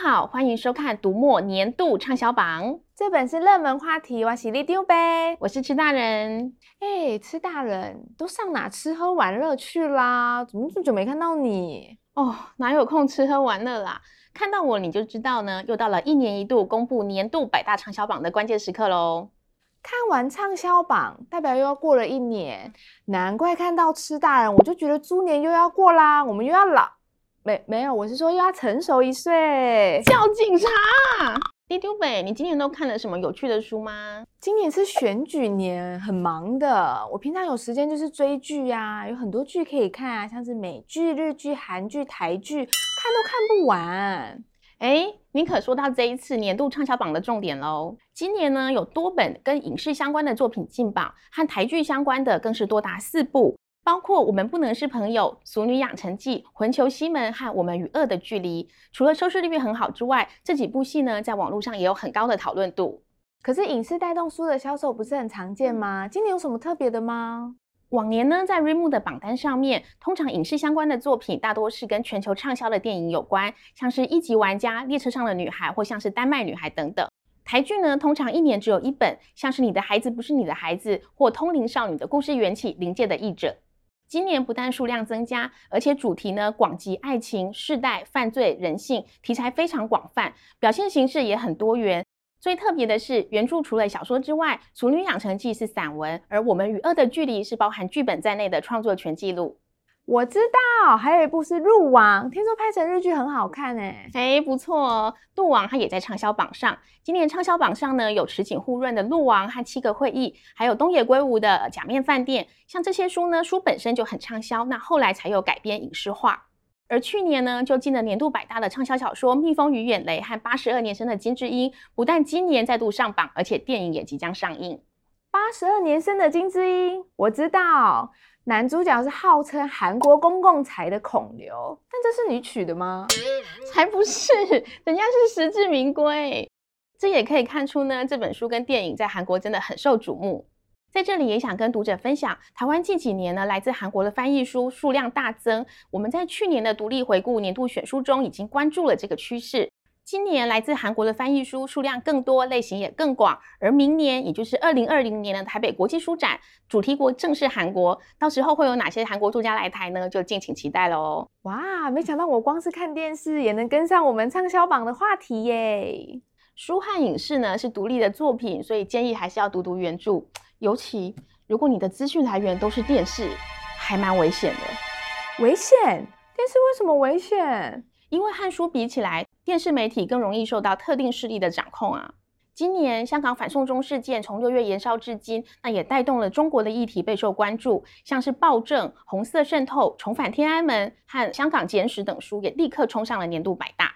好，欢迎收看读墨年度畅销榜。这本是热门话题，我是里长伯，我是吃大人。哎，吃大人都上哪吃喝玩乐去啦？怎么这么久没看到你？哦，哪有空吃喝玩乐啦？看到我你就知道呢，又到了一年一度公布年度百大畅销榜的关键时刻喽。看完畅销榜，代表又要过了一年，难怪看到吃大人，我就觉得猪年又要过啦，我们又要老。没没有，我是说又要成熟一岁。叫警察！里长伯，你今年都看了什么有趣的书吗？今年是选举年，很忙的。我平常有时间就是追剧呀、啊，有很多剧可以看啊，像是美剧、日剧、韩剧、台剧，看都看不完。哎，你可说到这一次年度畅销榜的重点喽。今年呢，有多本跟影视相关的作品进榜，和台剧相关的更是多达四部。包括我们不能是朋友、俗女养成记、魂球西门和我们与恶的距离。除了收视率很好之外，这几部戏呢，在网络上也有很高的讨论度。可是影视带动书的销售不是很常见吗？今年有什么特别的吗？往年呢，在 Readmoo 的榜单上面，通常影视相关的作品大多是跟全球畅销的电影有关，像是一级玩家、列车上的女孩，或像是丹麦女孩等等。台剧呢，通常一年只有一本，像是你的孩子不是你的孩子，或通灵少女的故事缘起，灵界的译者。今年不但数量增加，而且主题呢广及爱情、世代、犯罪、人性，题材非常广泛，表现形式也很多元。最特别的是，原著除了小说之外，《处女养成记》是散文，而我们与恶的距离是包含剧本在内的创作全记录。我知道，还有一部是《鹿王》，听说拍成日剧很好看诶。哎，不错哦，《鹿王》它也在畅销榜上。今年畅销榜上呢，有池井户润的《鹿王》和《七个会议》，还有东野圭吾的《假面饭店》。像这些书呢，书本身就很畅销，那后来才有改编影视化。而去年呢，就进了年度百大的畅销小说《蜜蜂与远雷》和《八十二年生的金智英》，不但今年再度上榜，而且电影也即将上映。八十二年生的金智英，我知道。男主角是号称韩国公共财的孔刘，但这是你取的吗？才不是，人家是实至名归。这也可以看出呢，这本书跟电影在韩国真的很受瞩目。在这里也想跟读者分享，台湾近几年呢，来自韩国的翻译书数量大增。我们在去年的独立回顾年度选书中，已经关注了这个趋势。今年来自韩国的翻译书数量更多，类型也更广。而明年，也就是二零二零年的台北国际书展，主题国正是韩国。到时候会有哪些韩国作家来台呢？就敬请期待喽！哇，没想到我光是看电视也能跟上我们畅销榜的话题耶！书和影视呢是独立的作品，所以建议还是要读读原著。尤其如果你的资讯来源都是电视，还蛮危险的。危险？电视为什么危险？因为和书比起来，电视媒体更容易受到特定势力的掌控啊！今年香港反送中事件从六月延烧至今，那也带动了中国的议题备受关注，像是暴政、红色渗透、重返天安门和香港简史等书也立刻冲上了年度百大。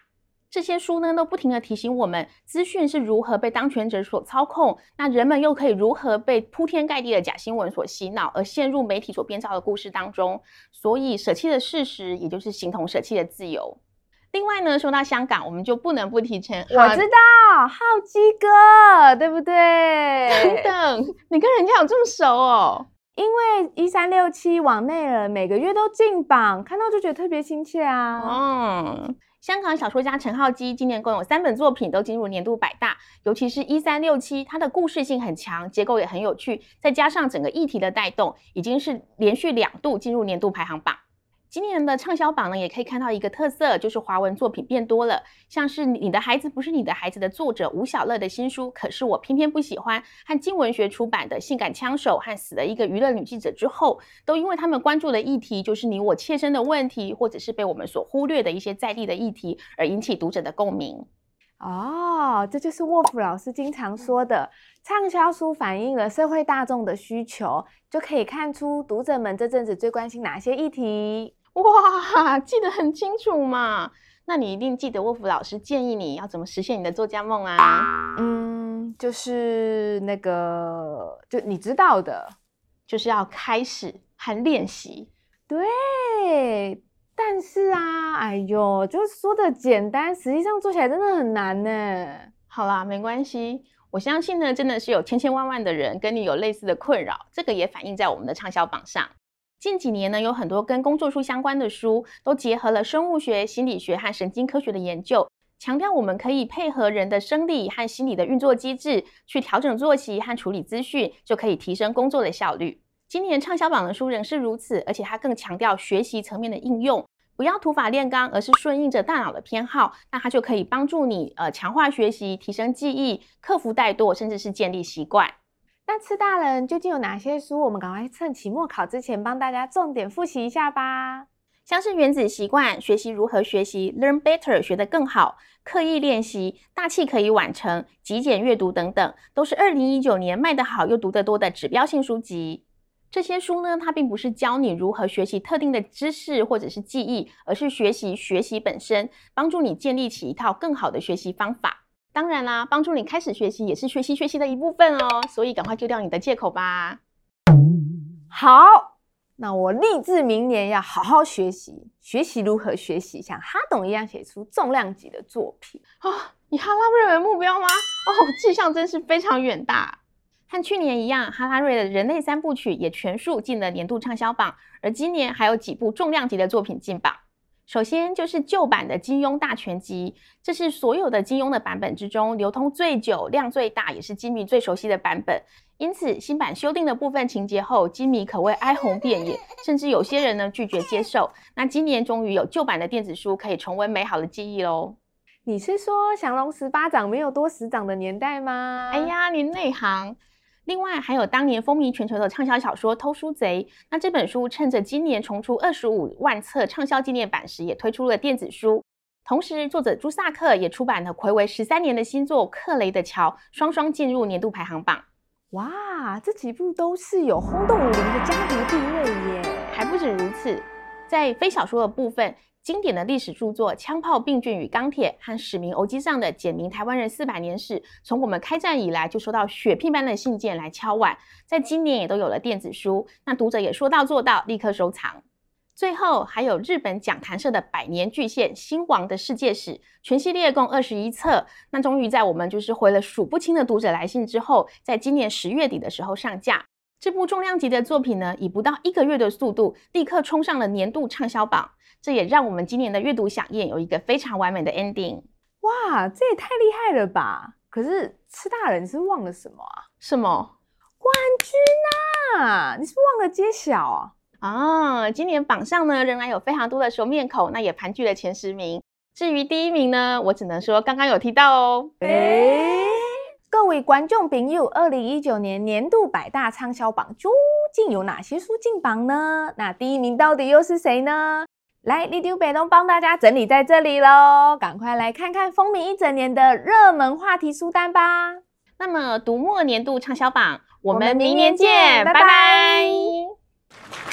这些书呢，都不停地提醒我们，资讯是如何被当权者所操控，那人们又可以如何被铺天盖地的假新闻所洗脑，而陷入媒体所编造的故事当中。所以，舍弃的事实，也就是形同舍弃的自由。另外呢，说到香港，我们就不能不提陈。我知道浩基哥，对不对？等等，你跟人家有这么熟哦？因为一三六七往内人每个月都进榜，看到就觉得特别亲切啊。嗯，香港小说家陈浩基今年共有三本作品都进入年度百大，尤其是一三六七，它的故事性很强，结构也很有趣，再加上整个议题的带动，已经是连续两度进入年度排行榜。今年的畅销榜呢，也可以看到一个特色，就是华文作品变多了，像是《你的孩子不是你的孩子》的作者吴小乐的新书，可是我偏偏不喜欢，和金文学出版的《性感枪手》和《死了一个娱乐女记者》之后，都因为他们关注的议题就是你我切身的问题，或者是被我们所忽略的一些在地的议题，而引起读者的共鸣。哦，这就是沃夫老师经常说的，畅销书反映了社会大众的需求，就可以看出读者们这阵子最关心哪些议题。哇，记得很清楚嘛！那你一定记得沃夫老师建议你要怎么实现你的作家梦啊？嗯，就是那个，就你知道的，就是要开始和练习。对，但是啊，哎呦，就是说的简单，实际上做起来真的很难呢。好啦，没关系，我相信呢，真的是有千千万万的人跟你有类似的困扰，这个也反映在我们的畅销榜上。近几年呢，有很多跟工作书相关的书，都结合了生物学、心理学和神经科学的研究，强调我们可以配合人的生理和心理的运作机制，去调整作息和处理资讯，就可以提升工作的效率。今年畅销榜的书仍是如此，而且它更强调学习层面的应用，不要土法炼钢，而是顺应着大脑的偏好，那它就可以帮助你呃强化学习、提升记忆、克服怠惰，甚至是建立习惯。那吃大人究竟有哪些书？我们赶快趁期末考之前帮大家重点复习一下吧。像是原子习惯、学习如何学习、Learn Better 学得更好、刻意练习、大器可以晚成、极简阅读等等，都是二零一九年卖得好又读得多的指标性书籍。这些书呢，它并不是教你如何学习特定的知识或者是记忆，而是学习学习本身，帮助你建立起一套更好的学习方法。当然啦，帮助你开始学习也是学习学习的一部分哦。所以赶快丢掉你的借口吧。好。那我立志明年要好好学习，学习如何学习，像哈董一样写出重量级的作品啊、哦！你哈拉瑞为目标吗？哦，志向真是非常远大。和去年一样，哈拉瑞的人类三部曲也全数进了年度畅销榜，而今年还有几部重量级的作品进榜。首先就是旧版的金庸大全集，这是所有的金庸的版本之中流通最久、量最大，也是金迷最熟悉的版本。因此，新版修订的部分情节后，金迷可谓哀鸿遍野，甚至有些人呢拒绝接受。那今年终于有旧版的电子书可以重温美好的记忆喽。你是说降龙十八掌没有多十掌的年代吗？哎呀，你内行。另外还有当年风靡全球的畅销小说《偷书贼》，那这本书趁着今年重出二十五万册畅销纪念版时，也推出了电子书。同时，作者朱萨克也出版了魁违十三年的新作《克雷的桥》，双双进入年度排行榜。哇，这几部都是有轰动武林的家族地位耶！还不止如此，在非小说的部分。经典的历史著作《枪炮、病菌与钢铁》和《史明欧基上的简明台湾人四百年史》，从我们开战以来就收到雪片般的信件来敲碗，在今年也都有了电子书，那读者也说到做到，立刻收藏。最后还有日本讲谈社的百年巨献《兴亡的世界史》，全系列共二十一册，那终于在我们就是回了数不清的读者来信之后，在今年十月底的时候上架。这部重量级的作品呢，以不到一个月的速度，立刻冲上了年度畅销榜。这也让我们今年的阅读飨宴有一个非常完美的 ending。哇，这也太厉害了吧！可是吃大人是忘了什么啊？什么？冠军啊！你是忘了揭晓啊？啊，今年榜上呢仍然有非常多的熟面孔，那也盘踞了前十名。至于第一名呢，我只能说刚刚有提到哦。诶各位观众朋友，二零一九年年度百大畅销榜究竟有哪些书进榜呢？那第一名到底又是谁呢？来，立丢北东帮大家整理在这里喽，赶快来看看风靡一整年的热门话题书单吧。那么，读墨年度畅销榜，我们明年见，拜拜。拜拜。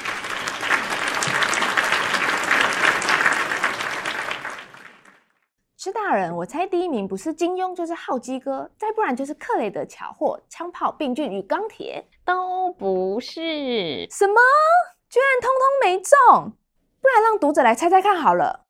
大人，我猜第一名不是金庸就是浩基哥，再不然就是克雷的巧货枪炮、病菌与钢铁，都不是。什么？居然通通没中！不然让读者来猜猜看好了。